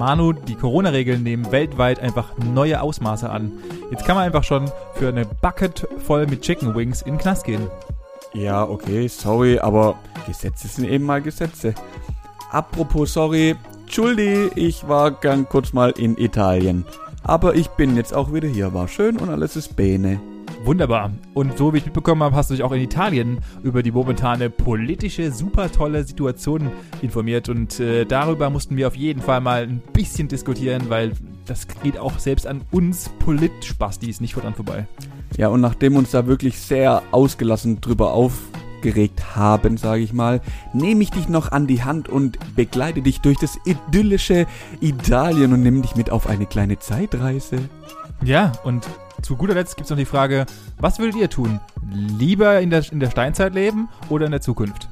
Manu, die Corona-Regeln nehmen weltweit einfach neue Ausmaße an. Jetzt kann man einfach schon für eine Bucket voll mit Chicken Wings in den Knast gehen. Ja, okay, sorry, aber Gesetze sind eben mal Gesetze. Apropos sorry, Entschuldi, ich war gern kurz mal in Italien. Aber ich bin jetzt auch wieder hier, war schön und alles ist bene. Wunderbar. Und so wie ich mitbekommen habe, hast du dich auch in Italien über die momentane politische, super tolle Situation informiert. Und äh, darüber mussten wir auf jeden Fall mal ein bisschen diskutieren, weil das geht auch selbst an uns Politspastis nicht dran vorbei. Ja, und nachdem uns da wirklich sehr ausgelassen drüber aufgeregt haben, sage ich mal, nehme ich dich noch an die Hand und begleite dich durch das idyllische Italien und nehme dich mit auf eine kleine Zeitreise. Ja, und zu guter Letzt gibt es noch die Frage, was würdet ihr tun? Lieber in der, in der Steinzeit leben oder in der Zukunft?